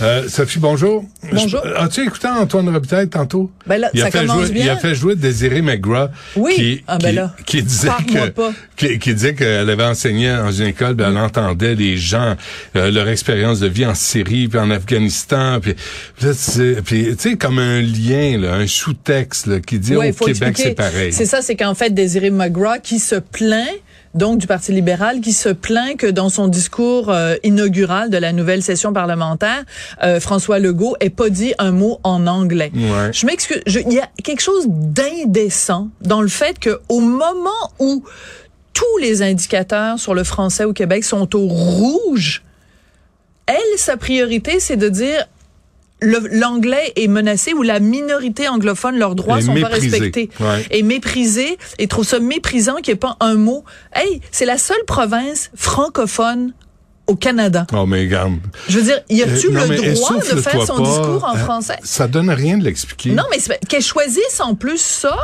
Euh, Sophie, bonjour. Bonjour. As-tu écouté Antoine Robitaille tantôt? Ben là, il a ça fait commence jouer, bien. Il a fait jouer Désiré McGraw. Oui. Qui, Ah, ben là, qui disait que, pas. qui, qui disait qu'elle avait enseigné dans une école, puis elle entendait les gens, euh, leur expérience de vie en Syrie, puis en Afghanistan, puis, tu sais, comme un lien, là, un sous-texte, là, qui dit Ouais, au Québec, c'est pareil. C'est ça, c'est qu'en fait, Désiré McGraw qui se plaint donc du Parti libéral qui se plaint que dans son discours euh, inaugural de la nouvelle session parlementaire, euh, François Legault ait pas dit un mot en anglais. Ouais. Je m'excuse, il y a quelque chose d'indécent dans le fait que au moment où tous les indicateurs sur le français au Québec sont au rouge, elle, sa priorité, c'est de dire l'anglais est menacé ou la minorité anglophone, leurs droits Et sont pas respectés. Ouais. Et méprisé, et trouve ça méprisant qu'il n'y ait pas un mot. Hey, c'est la seule province francophone au Canada. Oh, mais regarde. Je veux dire, y a-tu Euh, le mais droit de faire son pas. discours en Euh, français? Ça donne rien de l'expliquer. Non, mais qu'elle choisisse en plus ça,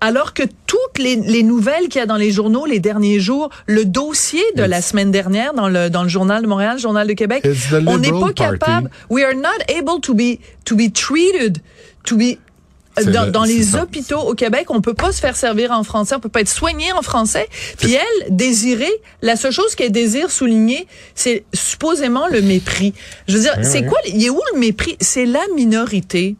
alors que toutes les, les nouvelles qu'il y a dans les journaux les derniers jours, le dossier de la semaine dernière dans le dans le journal de Montréal, le journal de Québec, on n'est pas capable. We are not able to be to be treated to be C'est dans, le- dans les ça. hôpitaux au Québec, on peut pas se faire servir en français, on peut pas être soigné en français. Puis elle, désirer, la seule chose qu'elle désire souligner, c'est supposément le mépris. Je veux dire, c'est quoi, il est où le mépris? C'est la minorité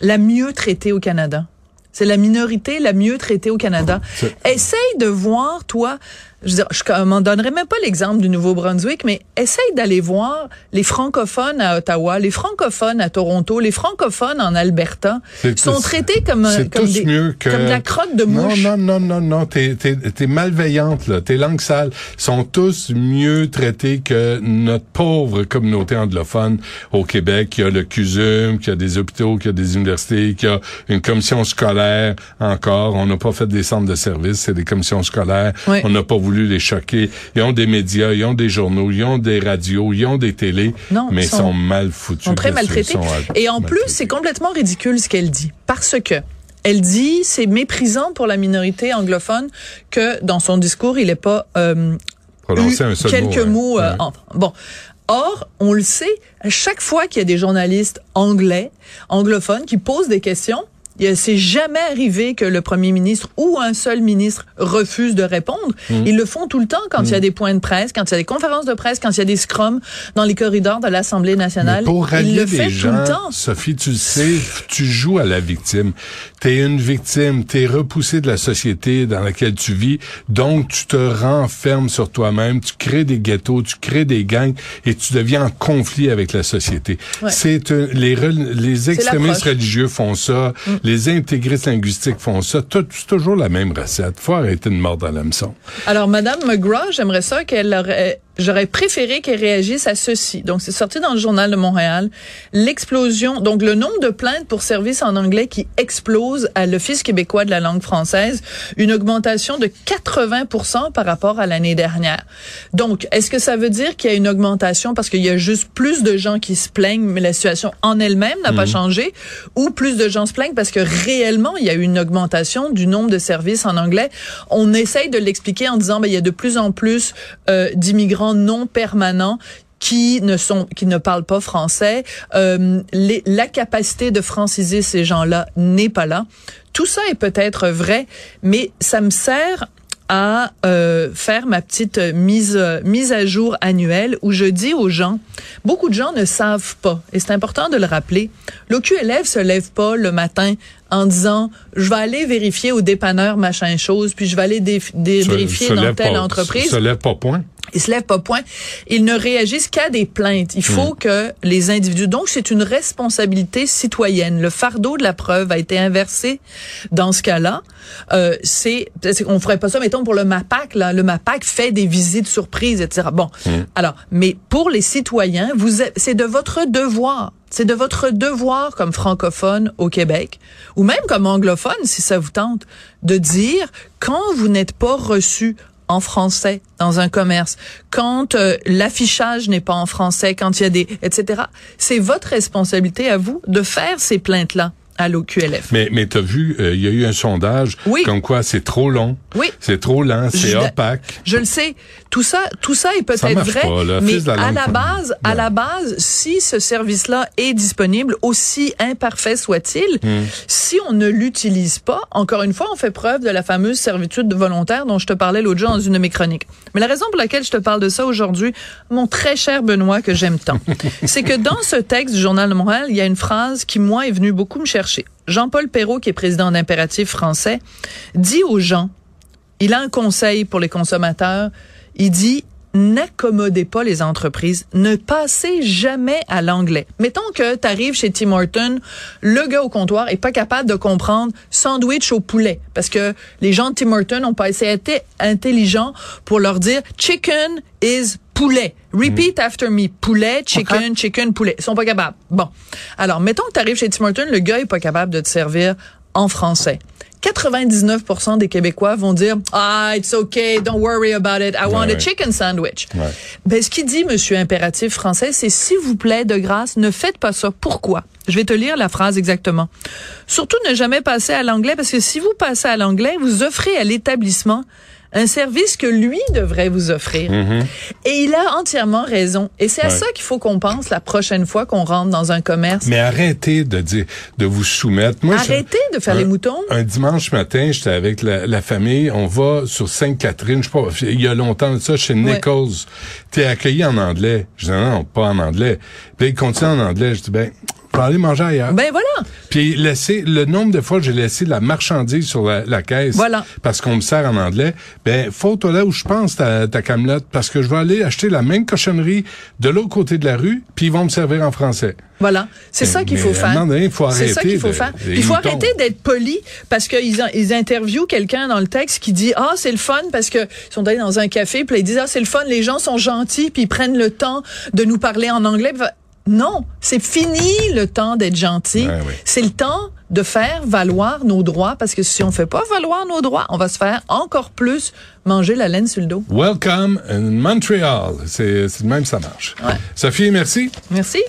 la mieux traitée au Canada. C'est la minorité la mieux traitée au Canada. Essaye de voir, toi, je veux dire, je m'en donnerai même pas l'exemple du Nouveau-Brunswick, mais essaye d'aller voir les francophones à Ottawa, les francophones à Toronto, les francophones en Alberta sont traités comme, comme, tous des- mieux que... comme de la crotte de mouche. Non, non, non, non, non, t'es, t'es, t'es malveillante, là. Tes langues sales sont tous mieux traitées que notre pauvre communauté anglophone au Québec, qui a le CUSUM, qui a des hôpitaux, qui a des universités, qui a une commission scolaire encore. On n'a pas fait des centres de services, c'est des commissions scolaires. Oui. On n'a pas voulu les choquer. Ils ont des médias, ils ont des journaux, ils ont des radios, ils ont des télés, Non, mais ils sont- sont, mal foutus. sont très maltraités. Sont, Et en plus, c'est complètement ridicule ce qu'elle dit. Parce que elle dit, c'est méprisant pour la minorité anglophone que dans son discours, il n'est pas euh, un seul quelques mot, hein. mots. euh, en- bon. Or, on le sait, à chaque fois qu'il y a des journalistes anglais, anglophones, qui posent des questions, c'est jamais arrivé que le premier ministre ou un seul ministre refuse de répondre. Mm. Ils le font tout le temps quand il y a des points de presse, quand il y a des conférences de presse, quand il y a des scrums dans les corridors de l'Assemblée nationale. Mais pour Il rallier le fait gens, tout le temps. Sophie, tu le sais, tu joues à la victime. T'es une victime, t'es repoussé de la société dans laquelle tu vis, donc tu te renfermes sur toi-même, tu crées des ghettos, tu crées des gangs et tu deviens en conflit avec la société. Ouais. C'est un- les les extrémistes religieux font ça, Mm. les intégristes linguistiques font ça, c'est toujours la même recette. Faut arrêter de mordre à l'hameçon. Alors, Madame McGraw, j'aimerais ça qu'elle aurait, j'aurais préféré qu'elle réagisse à ceci. Donc, c'est sorti dans le journal de Montréal. L'explosion, donc le nombre de plaintes pour services en anglais qui explose à l'Office québécois de la langue française, une augmentation de 80 par rapport à l'année dernière. Donc, est-ce que ça veut dire qu'il y a une augmentation parce qu'il y a juste plus de gens qui se plaignent, mais la situation en elle-même n'a pas changé, ou plus de gens se plaignent parce que réellement, il y a eu une augmentation du nombre de services en anglais? On essaye de l'expliquer en disant, ben, il y a de plus en plus euh, d'immigrants non permanents qui ne sont qui ne parlent pas français, euh, les- la capacité de franciser ces gens-là n'est pas là. Tout ça est peut-être vrai, mais ça me sert à euh, faire ma petite mise mise à jour annuelle où je dis aux gens, beaucoup de gens ne savent pas, et c'est important de le rappeler, l'OQLF se lève pas le matin en disant je vais aller vérifier au dépanneur machin chose, puis je vais aller dé- dé- Se- vérifier se dans telle pas- entreprise. Se lève pas point. Ils se lèvent pas point. Ils ne réagissent qu'à des plaintes. Il faut que les individus. Donc, c'est une responsabilité citoyenne. Le fardeau de la preuve a été inversé dans ce cas-là. Euh, c'est, on ferait pas ça, mettons pour le MAPAC. Là, le MAPAC fait des visites surprises, etc. Bon, alors, mais pour les citoyens, vous, c'est de votre devoir. C'est de votre devoir comme francophone au Québec, ou même comme anglophone, si ça vous tente, de dire quand vous n'êtes pas reçu en français dans un commerce, quand euh, l'affichage n'est pas en français, quand il y a des, etc. C'est votre responsabilité à vous de faire ces plaintes-là à l'OQLF. Mais, mais t'as vu, euh, il y a eu un sondage Oui. comme quoi c'est trop long, Oui. c'est trop lent, c'est opaque. Je le sais. Tout ça, tout ça est peut-être vrai, pas, mais la à la base, à la base, si ce service-là est disponible, aussi imparfait soit-il, Hmm. si on ne l'utilise pas, encore une fois, on fait preuve de la fameuse servitude volontaire dont je te parlais l'autre jour dans une de mes chroniques. Mais la raison pour laquelle je te parle de ça aujourd'hui, mon très cher Benoît que j'aime tant, c'est que dans ce texte du Journal de Montréal, il y a une phrase qui moi est venue beaucoup me chercher. Jean-Paul Perrault, qui est président d'Impératif français, dit aux gens il a un conseil pour les consommateurs. Il dit n'accommodez pas les entreprises, ne passez jamais à l'anglais. Mettons que tu arrives chez Tim Horton, le gars au comptoir est pas capable de comprendre sandwich au poulet parce que les gens de Tim Horton n'ont pas essayé d'être intelligents pour leur dire chicken is poulet. Repeat after me. Poulet, chicken, chicken, poulet. Ils sont pas capables. Bon. Alors, mettons que tu arrives chez Tim Horton, le gars est pas capable de te servir en français. 99% des Québécois vont dire ah it's okay don't worry about it I want Ouais, a chicken sandwich. Ouais. Ben ce qu'il dit monsieur impératif français c'est s'il vous plaît de grâce ne faites pas ça. Pourquoi? Je vais te lire la phrase exactement. Surtout ne jamais passer à l'anglais parce que si vous passez à l'anglais vous offrez à l'établissement un service que lui devrait vous offrir. Et il a entièrement raison. Et c'est à. Ouais. ça qu'il faut qu'on pense la prochaine fois qu'on rentre dans un commerce. Mais arrêtez de dire, de vous soumettre. Moi, je- Arrêtez de faire un- les moutons. Un dimanche matin, j'étais avec la, la famille. On va sur Sainte-Catherine. Je sais pas, il y a longtemps de ça, chez Ouais. Nichols. T'es accueilli en anglais. Je dis non, pas en anglais. Puis il continue en anglais. Je dis ben, vais aller manger ailleurs. Ben voilà. Puis laisser le nombre de fois que j'ai laissé la marchandise sur la, la caisse Voilà. parce qu'on me sert en anglais, ben faut toi là où je pense ta, ta camelote parce que je vais aller acheter la même cochonnerie de l'autre côté de la rue, puis ils vont me servir en français. Voilà, c'est ça qu'il faut faire. C'est ça arrêter qu'il faut de- faire. Il faut arrêter d'être poli parce qu'ils ils interviewent quelqu'un dans le texte qui dit ah c'est le fun parce que ils sont allés dans un café puis ils disent ah c'est le fun les gens sont gentils puis ils prennent le temps de nous parler en anglais. Non, c'est fini le temps d'être gentil. Ouais, ouais. C'est le temps de faire valoir nos droits parce que si on fait pas valoir nos droits, on va se faire encore plus manger la laine sur le dos. Welcome in Montreal. C'est même ça marche. Ouais. Sophie, merci. Merci.